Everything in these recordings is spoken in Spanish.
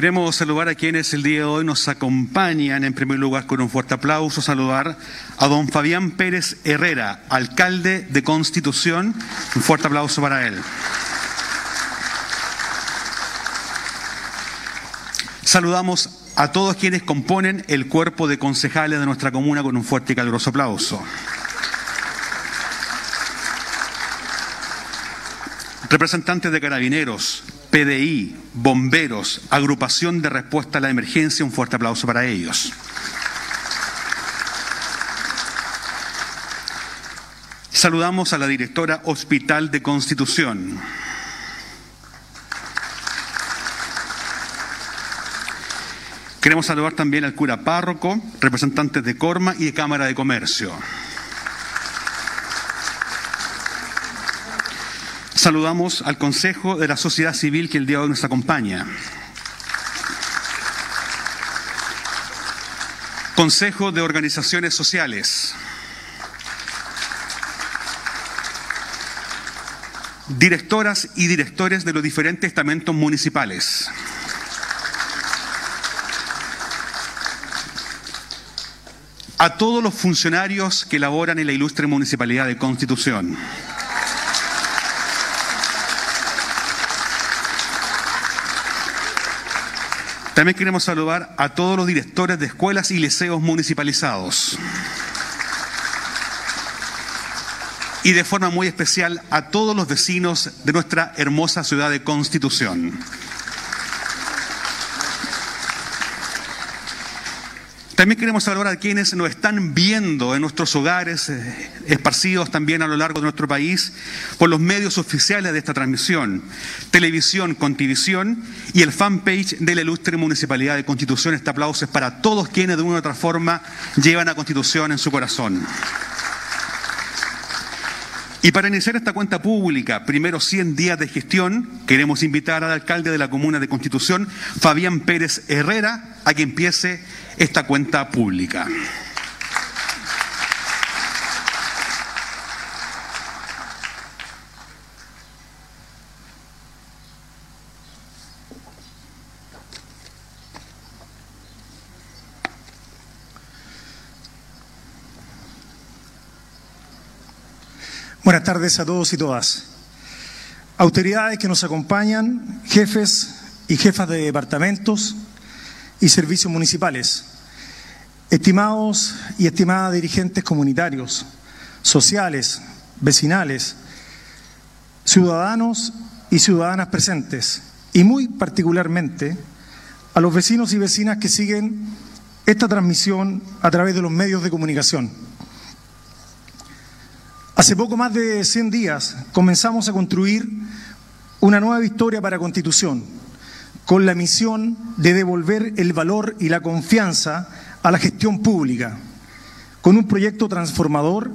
Queremos saludar a quienes el día de hoy nos acompañan. En primer lugar, con un fuerte aplauso, saludar a don Fabián Pérez Herrera, alcalde de Constitución. Un fuerte aplauso para él. Saludamos a todos quienes componen el cuerpo de concejales de nuestra comuna con un fuerte y caluroso aplauso. Representantes de carabineros, PDI, bomberos, agrupación de respuesta a la emergencia, un fuerte aplauso para ellos. Saludamos a la directora Hospital de Constitución. Queremos saludar también al cura párroco, representantes de Corma y de Cámara de Comercio. Saludamos al Consejo de la Sociedad Civil que el día de hoy nos acompaña. Consejo de Organizaciones Sociales. Directoras y directores de los diferentes estamentos municipales. A todos los funcionarios que laboran en la ilustre Municipalidad de Constitución. También queremos saludar a todos los directores de escuelas y liceos municipalizados. Y de forma muy especial a todos los vecinos de nuestra hermosa ciudad de Constitución. También queremos saludar a quienes nos están viendo en nuestros hogares, eh, esparcidos también a lo largo de nuestro país, por los medios oficiales de esta transmisión, televisión, contivisión y el fanpage de la ilustre Municipalidad de Constitución. Este aplauso es para todos quienes de una u otra forma llevan a Constitución en su corazón. Y para iniciar esta cuenta pública, primero 100 días de gestión, queremos invitar al alcalde de la comuna de Constitución, Fabián Pérez Herrera, a que empiece esta cuenta pública. Buenas tardes a todos y todas. Autoridades que nos acompañan, jefes y jefas de departamentos y servicios municipales, estimados y estimadas dirigentes comunitarios, sociales, vecinales, ciudadanos y ciudadanas presentes, y muy particularmente a los vecinos y vecinas que siguen esta transmisión a través de los medios de comunicación. Hace poco más de 100 días comenzamos a construir una nueva historia para Constitución, con la misión de devolver el valor y la confianza a la gestión pública, con un proyecto transformador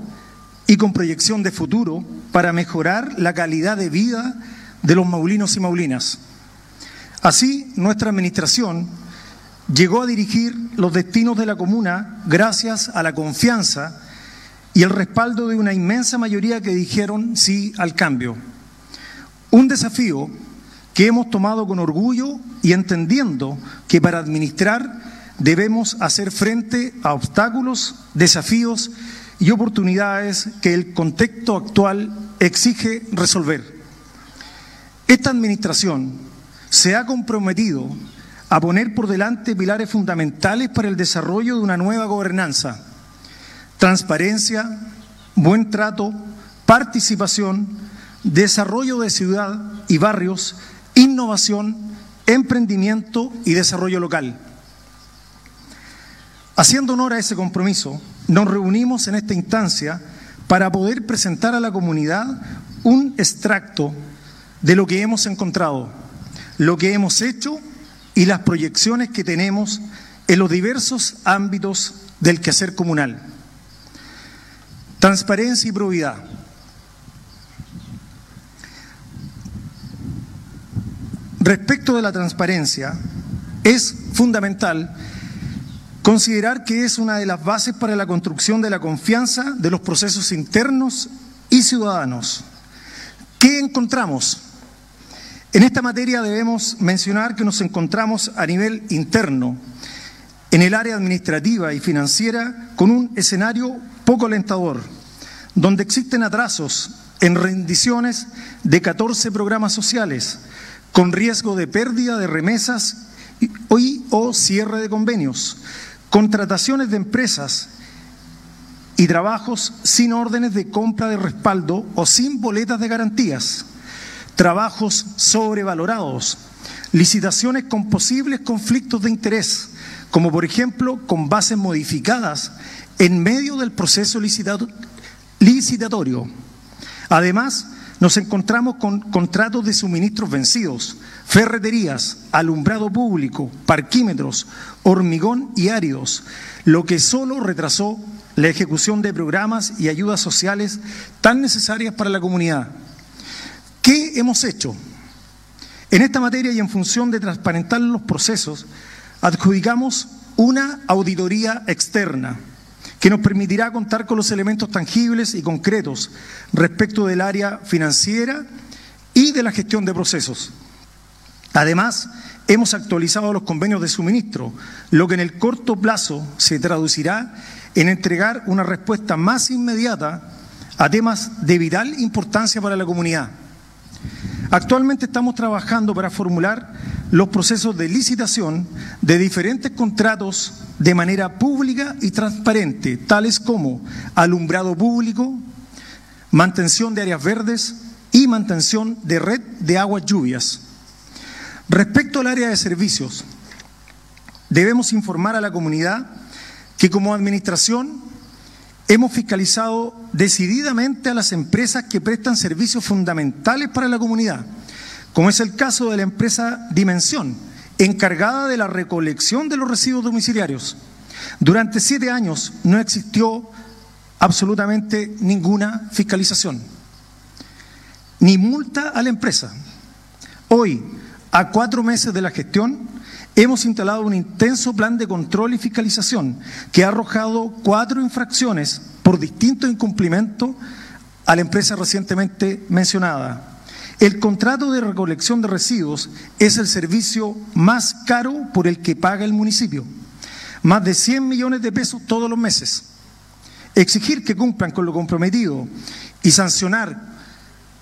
y con proyección de futuro para mejorar la calidad de vida de los maulinos y maulinas. Así, nuestra administración llegó a dirigir los destinos de la comuna gracias a la confianza y el respaldo de una inmensa mayoría que dijeron sí al cambio. Un desafío que hemos tomado con orgullo y entendiendo que para administrar debemos hacer frente a obstáculos, desafíos y oportunidades que el contexto actual exige resolver. Esta administración se ha comprometido a poner por delante pilares fundamentales para el desarrollo de una nueva gobernanza transparencia, buen trato, participación, desarrollo de ciudad y barrios, innovación, emprendimiento y desarrollo local. Haciendo honor a ese compromiso, nos reunimos en esta instancia para poder presentar a la comunidad un extracto de lo que hemos encontrado, lo que hemos hecho y las proyecciones que tenemos en los diversos ámbitos del quehacer comunal. Transparencia y probidad. Respecto de la transparencia, es fundamental considerar que es una de las bases para la construcción de la confianza de los procesos internos y ciudadanos. ¿Qué encontramos? En esta materia debemos mencionar que nos encontramos a nivel interno, en el área administrativa y financiera, con un escenario poco alentador, donde existen atrasos en rendiciones de 14 programas sociales, con riesgo de pérdida de remesas y, o cierre de convenios, contrataciones de empresas y trabajos sin órdenes de compra de respaldo o sin boletas de garantías, trabajos sobrevalorados, licitaciones con posibles conflictos de interés, como por ejemplo con bases modificadas en medio del proceso licitatorio. Además, nos encontramos con contratos de suministros vencidos, ferreterías, alumbrado público, parquímetros, hormigón y áridos, lo que solo retrasó la ejecución de programas y ayudas sociales tan necesarias para la comunidad. ¿Qué hemos hecho? En esta materia y en función de transparentar los procesos, adjudicamos una auditoría externa que nos permitirá contar con los elementos tangibles y concretos respecto del área financiera y de la gestión de procesos. Además, hemos actualizado los convenios de suministro, lo que en el corto plazo se traducirá en entregar una respuesta más inmediata a temas de vital importancia para la comunidad. Actualmente estamos trabajando para formular los procesos de licitación de diferentes contratos de manera pública y transparente, tales como alumbrado público, mantención de áreas verdes y mantención de red de aguas lluvias. Respecto al área de servicios, debemos informar a la comunidad que como administración hemos fiscalizado decididamente a las empresas que prestan servicios fundamentales para la comunidad, como es el caso de la empresa Dimensión, encargada de la recolección de los residuos domiciliarios. Durante siete años no existió absolutamente ninguna fiscalización, ni multa a la empresa. Hoy, a cuatro meses de la gestión, hemos instalado un intenso plan de control y fiscalización que ha arrojado cuatro infracciones por distintos incumplimientos a la empresa recientemente mencionada. El contrato de recolección de residuos es el servicio más caro por el que paga el municipio. Más de 100 millones de pesos todos los meses. Exigir que cumplan con lo comprometido y sancionar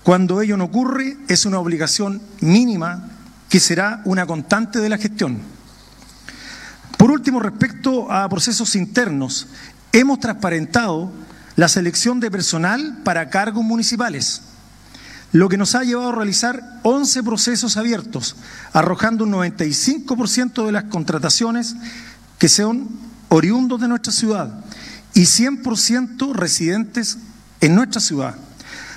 cuando ello no ocurre es una obligación mínima que será una constante de la gestión. Por último, respecto a procesos internos, hemos transparentado la selección de personal para cargos municipales lo que nos ha llevado a realizar 11 procesos abiertos, arrojando un 95% de las contrataciones que son oriundos de nuestra ciudad y 100% residentes en nuestra ciudad.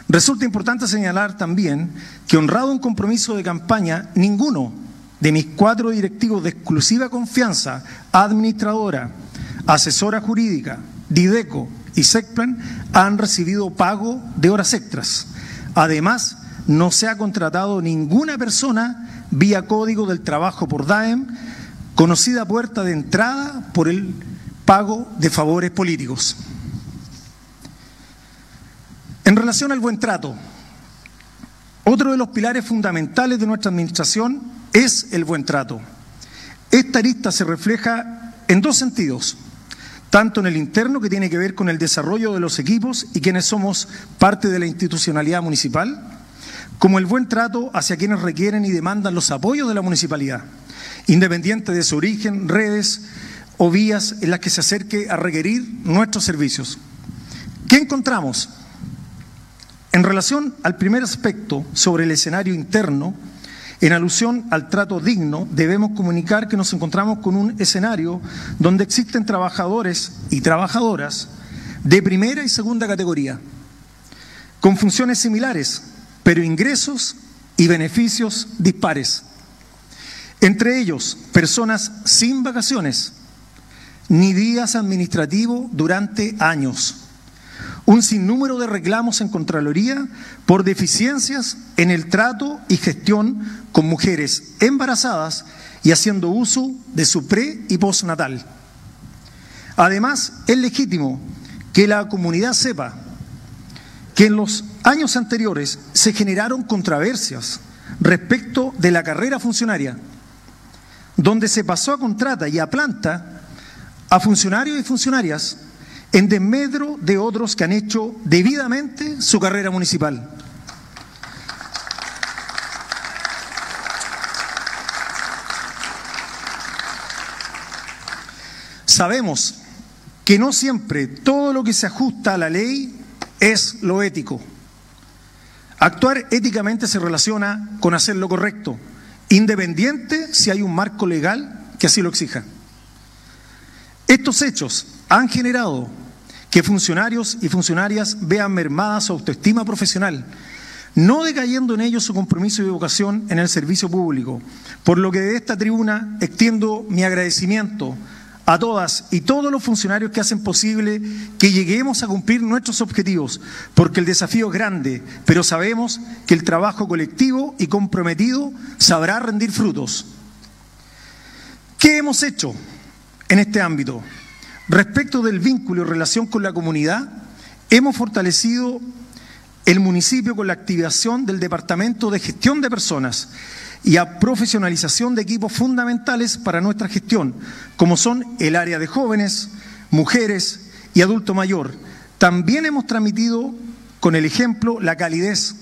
Resulta importante señalar también que honrado un compromiso de campaña, ninguno de mis cuatro directivos de exclusiva confianza, administradora, asesora jurídica, Dideco y SECPLAN han recibido pago de horas extras. Además, no se ha contratado ninguna persona vía código del trabajo por DAEM, conocida puerta de entrada por el pago de favores políticos. En relación al buen trato, otro de los pilares fundamentales de nuestra administración es el buen trato. Esta lista se refleja en dos sentidos tanto en el interno, que tiene que ver con el desarrollo de los equipos y quienes somos parte de la institucionalidad municipal, como el buen trato hacia quienes requieren y demandan los apoyos de la municipalidad, independiente de su origen, redes o vías en las que se acerque a requerir nuestros servicios. ¿Qué encontramos? En relación al primer aspecto sobre el escenario interno, en alusión al trato digno, debemos comunicar que nos encontramos con un escenario donde existen trabajadores y trabajadoras de primera y segunda categoría, con funciones similares, pero ingresos y beneficios dispares. Entre ellos, personas sin vacaciones, ni días administrativos durante años un sinnúmero de reclamos en Contraloría por deficiencias en el trato y gestión con mujeres embarazadas y haciendo uso de su pre y postnatal. Además, es legítimo que la comunidad sepa que en los años anteriores se generaron controversias respecto de la carrera funcionaria, donde se pasó a contrata y a planta a funcionarios y funcionarias en desmedro de otros que han hecho debidamente su carrera municipal. Sabemos que no siempre todo lo que se ajusta a la ley es lo ético. Actuar éticamente se relaciona con hacer lo correcto, independiente si hay un marco legal que así lo exija. Estos hechos han generado que funcionarios y funcionarias vean mermada su autoestima profesional, no decayendo en ellos su compromiso y vocación en el servicio público, por lo que de esta tribuna extiendo mi agradecimiento a todas y todos los funcionarios que hacen posible que lleguemos a cumplir nuestros objetivos, porque el desafío es grande, pero sabemos que el trabajo colectivo y comprometido sabrá rendir frutos. ¿Qué hemos hecho en este ámbito? Respecto del vínculo y relación con la comunidad, hemos fortalecido el municipio con la activación del Departamento de Gestión de Personas y a profesionalización de equipos fundamentales para nuestra gestión, como son el área de jóvenes, mujeres y adulto mayor. También hemos transmitido con el ejemplo la calidez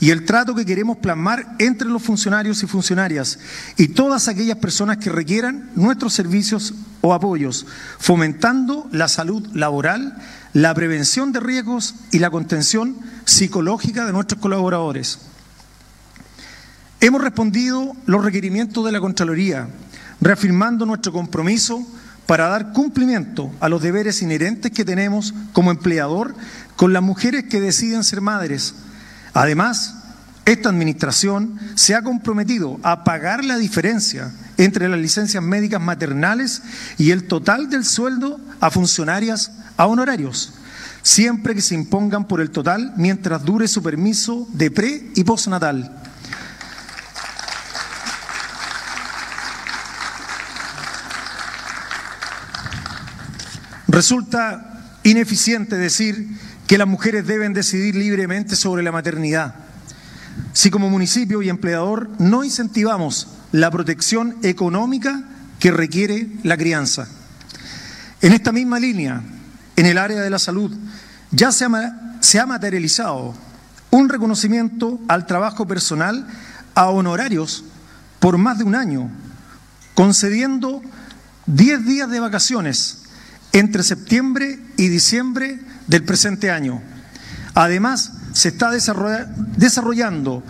y el trato que queremos plasmar entre los funcionarios y funcionarias y todas aquellas personas que requieran nuestros servicios o apoyos, fomentando la salud laboral, la prevención de riesgos y la contención psicológica de nuestros colaboradores. Hemos respondido los requerimientos de la Contraloría, reafirmando nuestro compromiso para dar cumplimiento a los deberes inherentes que tenemos como empleador con las mujeres que deciden ser madres. Además, esta administración se ha comprometido a pagar la diferencia entre las licencias médicas maternales y el total del sueldo a funcionarias a honorarios, siempre que se impongan por el total mientras dure su permiso de pre y postnatal. Resulta ineficiente decir que las mujeres deben decidir libremente sobre la maternidad. Si como municipio y empleador no incentivamos la protección económica que requiere la crianza. En esta misma línea, en el área de la salud, ya se ha, materializado un reconocimiento al trabajo personal a honorarios por más de un año, concediendo 10 días de vacaciones entre septiembre y diciembre del presente año. Además, se está desarrollando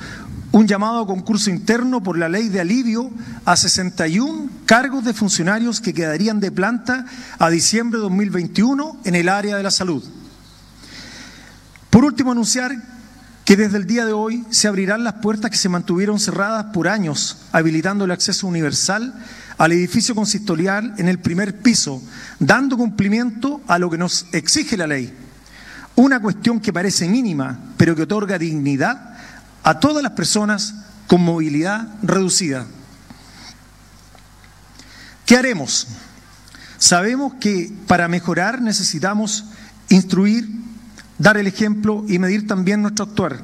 un llamado a concurso interno por la ley de alivio a 61 cargos de funcionarios que quedarían de planta a diciembre de 2021 en el área de la salud. Por último, anunciar que desde el día de hoy se abrirán las puertas que se mantuvieron cerradas por años, habilitando el acceso universal al edificio consistorial en el primer piso, dando cumplimiento a lo que nos exige la ley. Una cuestión que parece mínima, pero que otorga dignidad a todas las personas con movilidad reducida. ¿Qué haremos? Sabemos que para mejorar necesitamos instruir, dar el ejemplo y medir también nuestro actuar.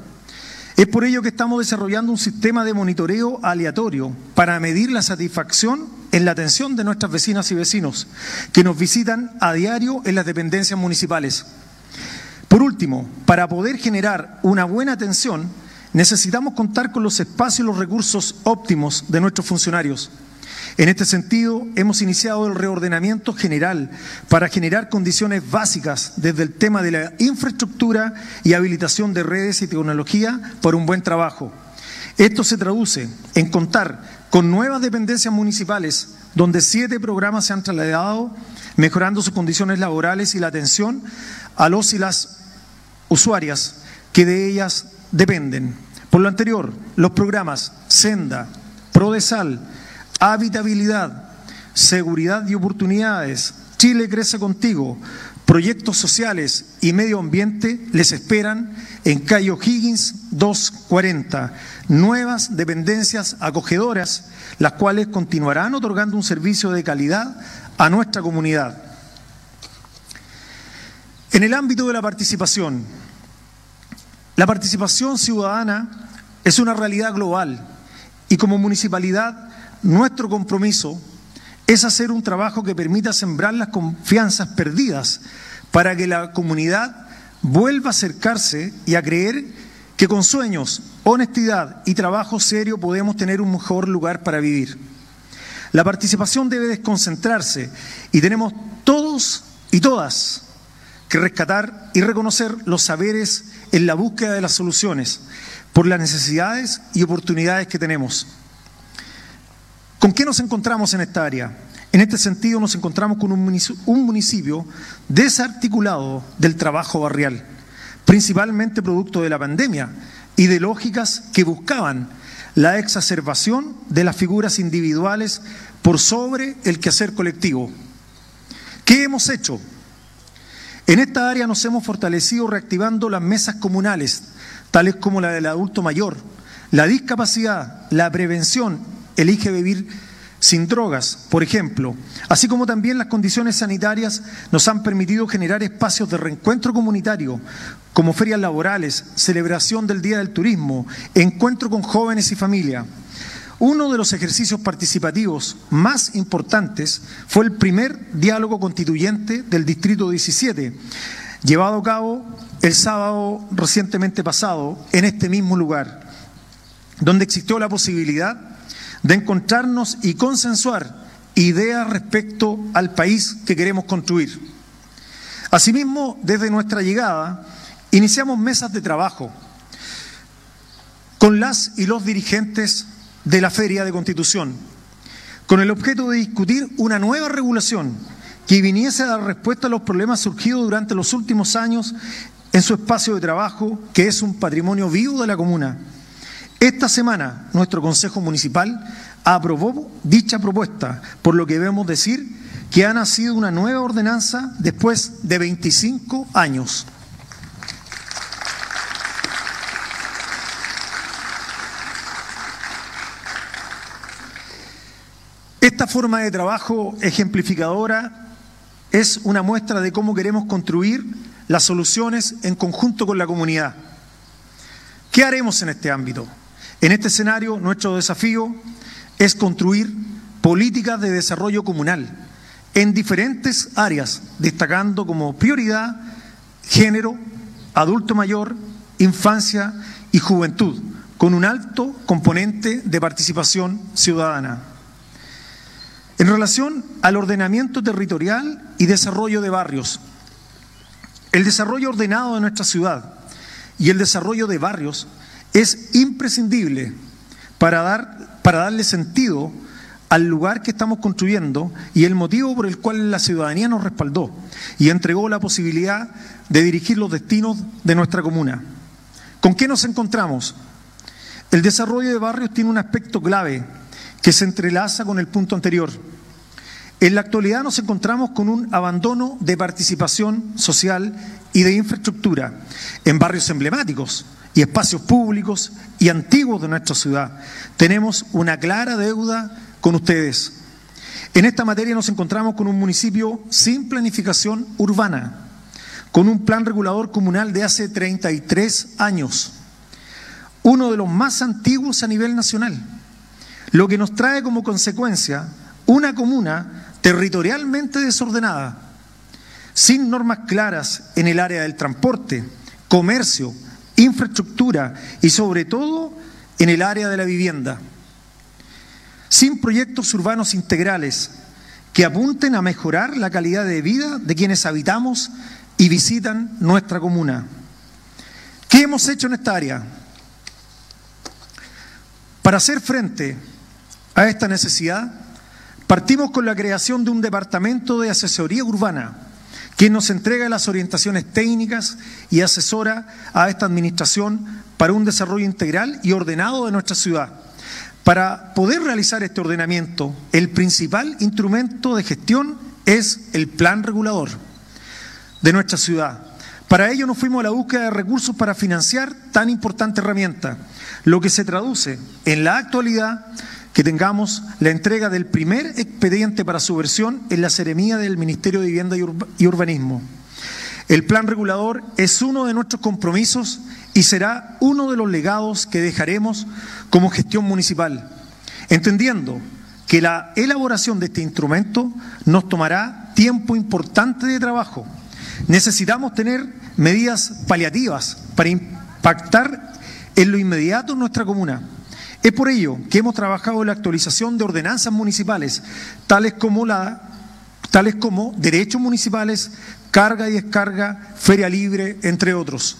Es por ello que estamos desarrollando un sistema de monitoreo aleatorio para medir la satisfacción en la atención de nuestras vecinas y vecinos que nos visitan a diario en las dependencias municipales. Por último, para poder generar una buena atención, necesitamos contar con los espacios y los recursos óptimos de nuestros funcionarios. En este sentido, hemos iniciado el reordenamiento general para generar condiciones básicas desde el tema de la infraestructura y habilitación de redes y tecnología por un buen trabajo. Esto se traduce en contar con nuevas dependencias municipales, donde siete programas se han trasladado, mejorando sus condiciones laborales y la atención a los y las usuarias que de ellas dependen. Por lo anterior, los programas Senda, Prodesal, habitabilidad, seguridad y oportunidades, Chile crece contigo, proyectos sociales y medio ambiente les esperan en Cayo Higgins 240, nuevas dependencias acogedoras, las cuales continuarán otorgando un servicio de calidad a nuestra comunidad. En el ámbito de la participación, la participación ciudadana es una realidad global Y como municipalidad, nuestro compromiso es hacer un trabajo que permita sembrar las confianzas perdidas para que la comunidad vuelva a acercarse y a creer que con sueños, honestidad y trabajo serio podemos tener un mejor lugar para vivir. La participación debe desconcentrarse y tenemos todos y todas que rescatar y reconocer los saberes en la búsqueda de las soluciones por las necesidades y oportunidades que tenemos. ¿Con qué nos encontramos en esta área? En este sentido nos encontramos con un municipio desarticulado del trabajo barrial, principalmente producto de la pandemia y de lógicas que buscaban la exacerbación de las figuras individuales por sobre el quehacer colectivo. ¿Qué hemos hecho? En esta área nos hemos fortalecido reactivando las mesas comunales, tales como la del adulto mayor, la discapacidad, la prevención elige vivir sin drogas, por ejemplo, así como también las condiciones sanitarias nos han permitido generar espacios de reencuentro comunitario, como ferias laborales, celebración del Día del Turismo, encuentro con jóvenes y familia. Uno de los ejercicios participativos más importantes fue el primer diálogo constituyente del Distrito 17, llevado a cabo el sábado recientemente pasado en este mismo lugar, donde existió la posibilidad de encontrarnos y consensuar ideas respecto al país que queremos construir. Asimismo, desde nuestra llegada, iniciamos mesas de trabajo con las y los dirigentes de la Feria de Constitución, con el objeto de discutir una nueva regulación que viniese a dar respuesta a los problemas surgidos durante los últimos años en su espacio de trabajo, que es un patrimonio vivo de la comuna esta semana nuestro Consejo Municipal aprobó dicha propuesta, por lo que debemos decir que ha nacido una nueva ordenanza después de 25 años. Esta forma de trabajo ejemplificadora es una muestra de cómo queremos construir las soluciones en conjunto con la comunidad. ¿Qué haremos en este ámbito? En este escenario, nuestro desafío es construir políticas de desarrollo comunal en diferentes áreas, destacando como prioridad género, adulto mayor, infancia y juventud, con un alto componente de participación ciudadana. En relación al ordenamiento territorial y desarrollo de barrios, el desarrollo ordenado de nuestra ciudad y el desarrollo de barrios es imprescindible para, dar, para darle sentido al lugar que estamos construyendo y el motivo por el cual la ciudadanía nos respaldó y entregó la posibilidad de dirigir los destinos de nuestra comuna. ¿Con qué nos encontramos? El desarrollo de barrios tiene un aspecto clave que se entrelaza con el punto anterior. En la actualidad nos encontramos con un abandono de participación social y de infraestructura en barrios emblemáticos, y espacios públicos y antiguos de nuestra ciudad. Tenemos una clara deuda con ustedes. En esta materia nos encontramos con un municipio sin planificación urbana, con un plan regulador comunal de hace 33 años, uno de los más antiguos a nivel nacional, lo que nos trae como consecuencia una comuna territorialmente desordenada, sin normas claras en el área del transporte, comercio, infraestructura y sobre todo en el área de la vivienda. Sin proyectos urbanos integrales que apunten a mejorar la calidad de vida de quienes habitamos y visitan nuestra comuna. ¿Qué hemos hecho en esta área? Para hacer frente a esta necesidad, partimos con la creación de un departamento de asesoría urbana quien nos entrega las orientaciones técnicas y asesora a esta administración para un desarrollo integral y ordenado de nuestra ciudad. Para poder realizar este ordenamiento, el principal instrumento de gestión es el plan regulador de nuestra ciudad. Para ello nos fuimos a la búsqueda de recursos para financiar tan importante herramienta, lo que se traduce en la actualidad que tengamos la entrega del primer expediente para su versión en la seremía del Ministerio de Vivienda y Urbanismo. El plan regulador es uno de nuestros compromisos y será uno de los legados que dejaremos como gestión municipal. entendiendo que la elaboración de este instrumento nos tomará tiempo importante de trabajo. Necesitamos tener medidas paliativas para impactar en lo inmediato en nuestra comuna. Es por ello que hemos trabajado en la actualización de ordenanzas municipales, tales como, la, tales como derechos municipales, carga y descarga, feria libre, entre otros.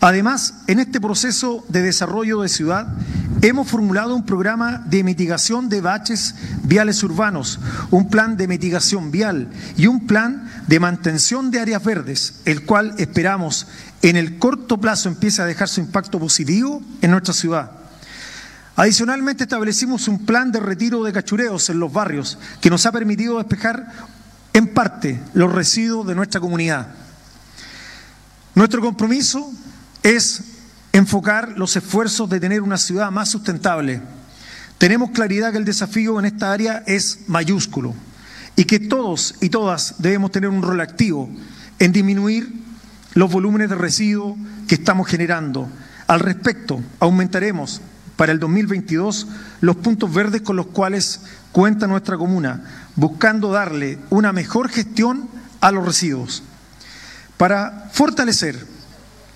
Además, en este proceso de desarrollo de ciudad, hemos formulado un programa de mitigación de baches viales urbanos, un plan de mitigación vial y un plan de mantención de áreas verdes, el cual esperamos en el corto plazo empiece a dejar su impacto positivo en nuestra ciudad. Adicionalmente establecimos un plan de retiro de cachureos en los barrios que nos ha permitido despejar en parte los residuos de nuestra comunidad. Nuestro compromiso es enfocar los esfuerzos de tener una ciudad más sustentable. Tenemos claridad que el desafío en esta área es mayúsculo y que todos y todas debemos tener un rol activo en disminuir los volúmenes de residuos que estamos generando. Al respecto, aumentaremos para el 2022 los puntos verdes con los cuales cuenta nuestra comuna, buscando darle una mejor gestión a los residuos. Para fortalecer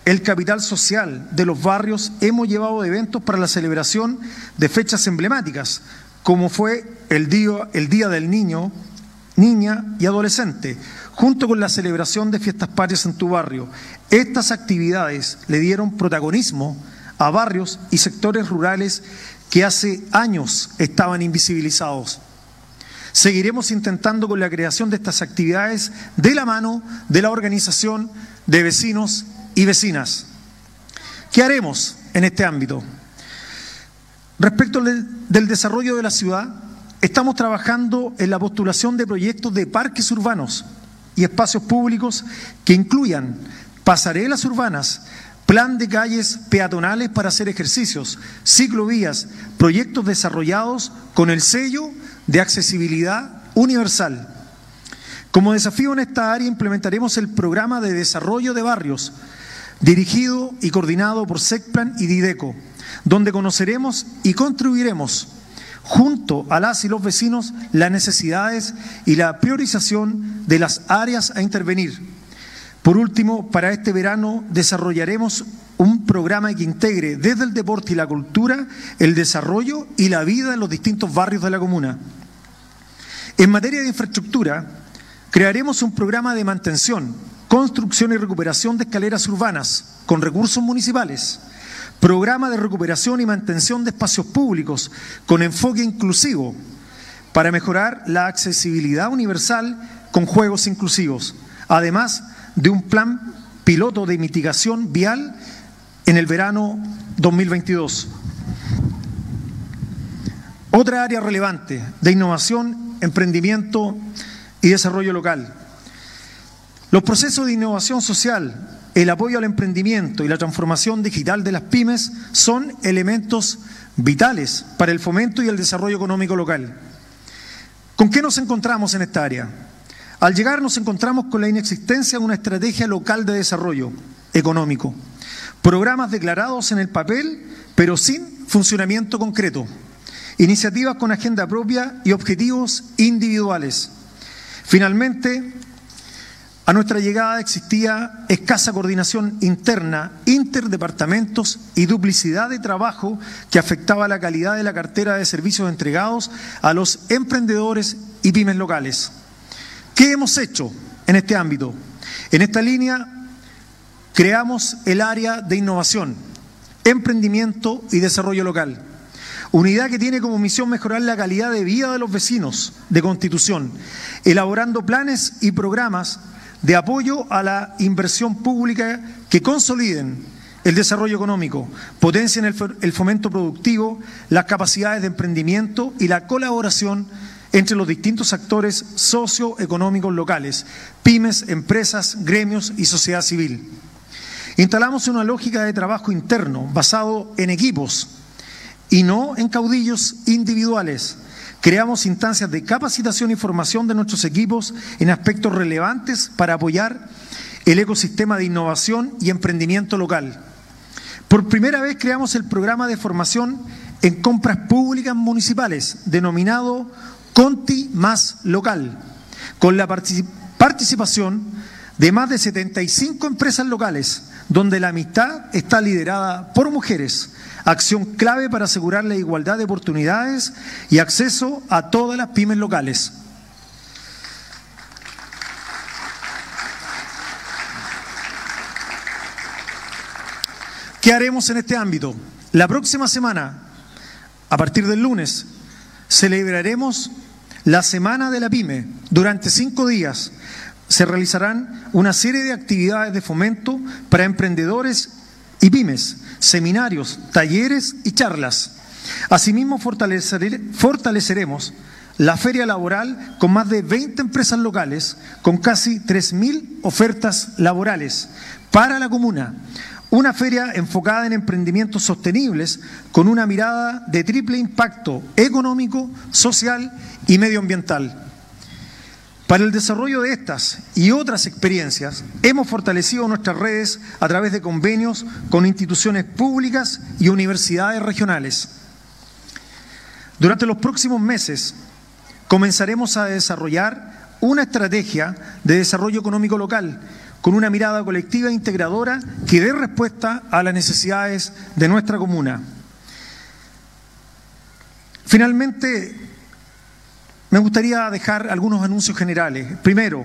el capital social de los barrios, hemos llevado eventos para la celebración de fechas emblemáticas, como fue el Día, el día del Niño, Niña y Adolescente, junto con la celebración de fiestas patrias en tu barrio. Estas actividades le dieron protagonismo a barrios y sectores rurales que hace años estaban invisibilizados. Seguiremos intentando con la creación de estas actividades de la mano de la organización de vecinos y vecinas. ¿Qué haremos en este ámbito? Respecto del desarrollo de la ciudad, estamos trabajando en la postulación de proyectos de parques urbanos y espacios públicos que incluyan pasarelas urbanas, plan de calles peatonales para hacer ejercicios, ciclovías, proyectos desarrollados con el sello de accesibilidad universal. Como desafío en esta área implementaremos el programa de desarrollo de barrios, dirigido y coordinado por SECPLAN y DIDECO, donde conoceremos y contribuiremos junto a las y los vecinos las necesidades y la priorización de las áreas a intervenir. Por último, para este verano desarrollaremos un programa que integre desde el deporte y la cultura el desarrollo y la vida en los distintos barrios de la comuna. En materia de infraestructura, crearemos un programa de mantención construcción y recuperación de escaleras urbanas con recursos municipales, programa de recuperación y mantención de espacios públicos con enfoque inclusivo para mejorar la accesibilidad universal con juegos inclusivos, además de un plan piloto de mitigación vial en el verano 2022. Otra área relevante de innovación, emprendimiento y desarrollo local los procesos de innovación social, el apoyo al emprendimiento y la transformación digital de las pymes son elementos vitales para el fomento y el desarrollo económico local. ¿Con qué nos encontramos en esta área? Al llegar nos encontramos con la inexistencia de una estrategia local de desarrollo económico, programas declarados en el papel, pero sin funcionamiento concreto, iniciativas con agenda propia y objetivos individuales. Finalmente, a nuestra llegada existía escasa coordinación interna, interdepartamentos y duplicidad de trabajo que afectaba la calidad de la cartera de servicios entregados a los emprendedores y pymes locales. ¿Qué hemos hecho en este ámbito? En esta línea creamos el área de innovación, emprendimiento y desarrollo local. Unidad que tiene como misión mejorar la calidad de vida de los vecinos de Constitución, elaborando planes y programas de apoyo a la inversión pública que consoliden el desarrollo económico, potencien el fomento productivo, las capacidades de emprendimiento y la colaboración entre los distintos actores socioeconómicos locales, pymes, empresas, gremios y sociedad civil. Instalamos una lógica de trabajo interno basado en equipos y no en caudillos individuales Creamos instancias de capacitación y formación de nuestros equipos en aspectos relevantes para apoyar el ecosistema de innovación y emprendimiento local. Por primera vez creamos el programa de formación en compras públicas municipales, denominado Conti más local, con la participación de más de 75 empresas locales, donde la amistad está liderada por mujeres, acción clave para asegurar la igualdad de oportunidades y acceso a todas las pymes locales. ¿Qué haremos en este ámbito? La próxima semana, a partir del lunes, celebraremos la Semana de la Pyme. Durante cinco días se realizarán una serie de actividades de fomento para emprendedores y pymes, seminarios, talleres y charlas. Asimismo, fortaleceremos la feria laboral con más de 20 empresas locales, con casi 3.000 ofertas laborales para la comuna, una feria enfocada en emprendimientos sostenibles con una mirada de triple impacto económico, social y medioambiental. Para el desarrollo de estas y otras experiencias, hemos fortalecido nuestras redes a través de convenios con instituciones públicas y universidades regionales. Durante los próximos meses, comenzaremos a desarrollar una estrategia de desarrollo económico local con una mirada colectiva e integradora que dé respuesta a las necesidades de nuestra comuna. Finalmente, me gustaría dejar algunos anuncios generales. Primero,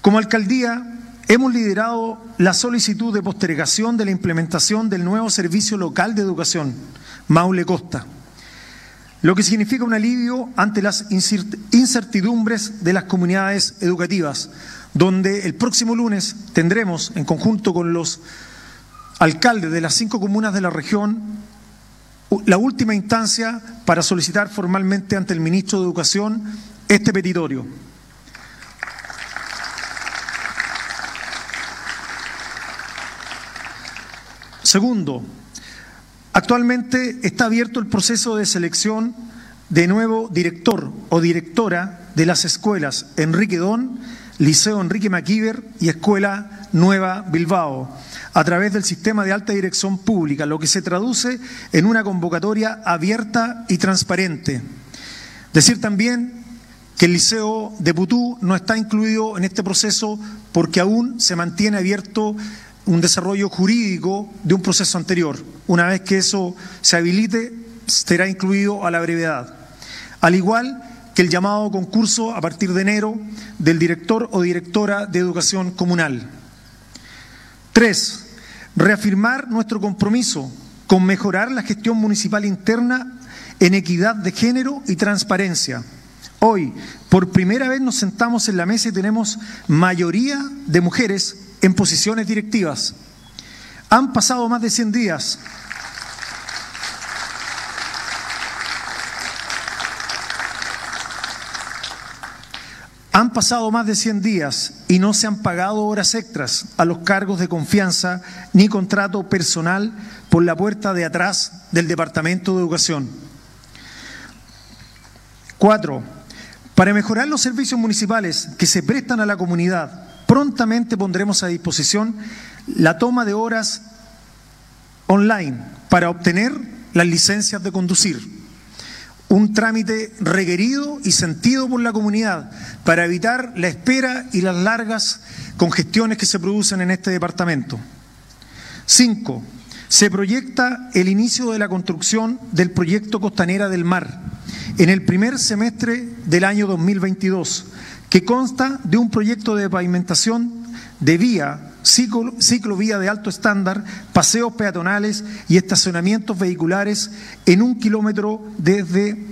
como alcaldía hemos liderado la solicitud de postergación de la implementación del nuevo servicio local de educación, Maule Costa, lo que significa un alivio ante las incertidumbres de las comunidades educativas, donde el próximo lunes tendremos, en conjunto con los alcaldes de las cinco comunas de la región, la última instancia para solicitar formalmente ante el ministro de Educación este petitorio. Segundo, actualmente está abierto el proceso de selección de nuevo director o directora de las escuelas Enrique Don Liceo Enrique Maquíver y Escuela Nueva Bilbao, a través del sistema de alta dirección pública, lo que se traduce en una convocatoria abierta y transparente. Decir también que el Liceo de Putú no está incluido en este proceso porque aún se mantiene abierto un desarrollo jurídico de un proceso anterior. Una vez que eso se habilite, será incluido a la brevedad. Al igual que el llamado concurso a partir de enero del director o directora de educación comunal. Tres, reafirmar nuestro compromiso con mejorar la gestión municipal interna en equidad de género y transparencia. Hoy, por primera vez nos sentamos en la mesa y tenemos mayoría de mujeres en posiciones directivas. Han pasado más de 100 días Han pasado más de 100 días y no se han pagado horas extras a los cargos de confianza ni contrato personal por la puerta de atrás del Departamento de Educación. Cuatro, para mejorar los servicios municipales que se prestan a la comunidad, prontamente pondremos a disposición la toma de horas online para obtener las licencias de conducir un trámite requerido y sentido por la comunidad para evitar la espera y las largas congestiones que se producen en este departamento. Cinco, se proyecta el inicio de la construcción del proyecto Costanera del Mar en el primer semestre del año 2022, que consta de un proyecto de pavimentación de vía ciclo, ciclovía de alto estándar, paseos peatonales y estacionamientos vehiculares en un kilómetro desde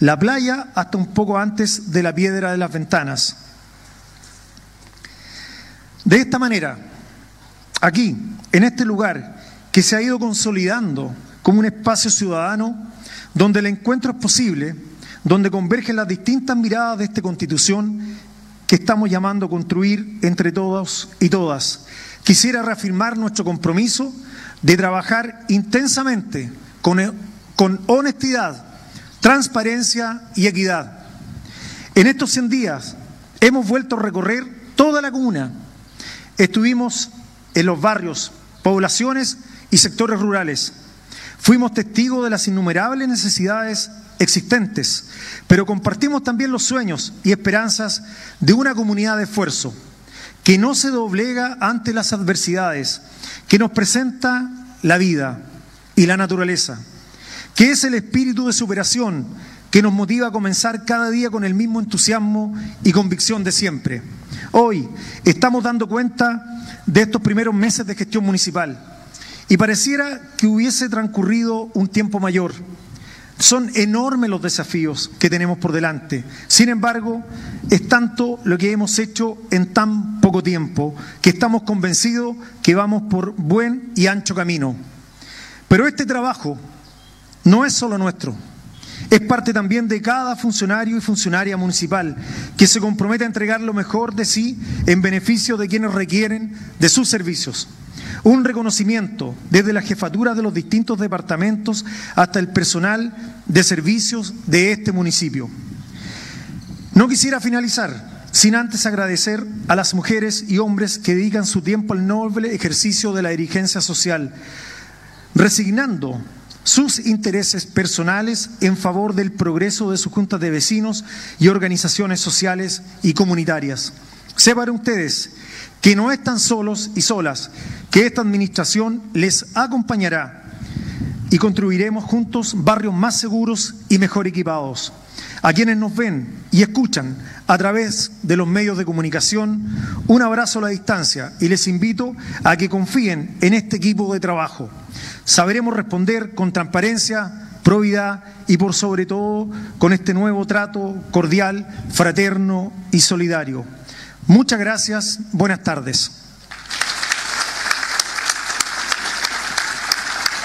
la playa hasta un poco antes de la piedra de las ventanas. De esta manera, aquí, en este lugar que se ha ido consolidando como un espacio ciudadano donde el encuentro es posible, donde convergen las distintas miradas de esta constitución que estamos llamando a construir entre todos y todas. Quisiera reafirmar nuestro compromiso de trabajar intensamente, con, con honestidad, transparencia y equidad. En estos 100 días hemos vuelto a recorrer toda la comuna. Estuvimos en los barrios, poblaciones y sectores rurales. Fuimos testigos de las innumerables necesidades existentes, pero compartimos también los sueños y esperanzas de una comunidad de esfuerzo que no se doblega ante las adversidades, que nos presenta la vida y la naturaleza, que es el espíritu de superación que nos motiva a comenzar cada día con el mismo entusiasmo y convicción de siempre. Hoy estamos dando cuenta de estos primeros meses de gestión municipal y pareciera que hubiese transcurrido un tiempo mayor. Son enormes los desafíos que tenemos por delante. Sin embargo, es tanto lo que hemos hecho en tan poco tiempo que estamos convencidos que vamos por buen y ancho camino. Pero este trabajo no es solo nuestro. Es parte también de cada funcionario y funcionaria municipal que se compromete a entregar lo mejor de sí en beneficio de quienes requieren de sus servicios. Un reconocimiento desde la jefatura de los distintos departamentos hasta el personal de servicios de este municipio. No quisiera finalizar sin antes agradecer a las mujeres y hombres que dedican su tiempo al noble ejercicio de la dirigencia social, resignando sus intereses personales en favor del progreso de sus juntas de vecinos y organizaciones sociales y comunitarias. Sepan ustedes que no están solos y solas, que esta administración les acompañará y construiremos juntos barrios más seguros y mejor equipados. A quienes nos ven y escuchan a través de los medios de comunicación, un abrazo a la distancia y les invito a que confíen en este equipo de trabajo. Sabremos responder con transparencia, probidad y por sobre todo con este nuevo trato cordial, fraterno y solidario. Muchas gracias, buenas tardes.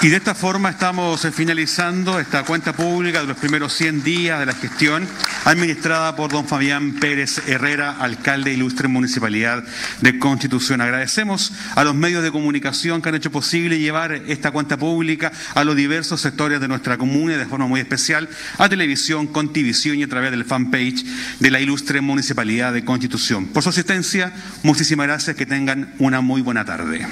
Y de esta forma estamos finalizando esta cuenta pública de los primeros 100 días de la gestión administrada por don Fabián Pérez Herrera, alcalde ilustre Municipalidad de Constitución. Agradecemos a los medios de comunicación que han hecho posible llevar esta cuenta pública a los diversos sectores de nuestra comuna y de forma muy especial a televisión, Contivisión y a través del fanpage de la ilustre Municipalidad de Constitución. Por su asistencia, muchísimas gracias, que tengan una muy buena tarde.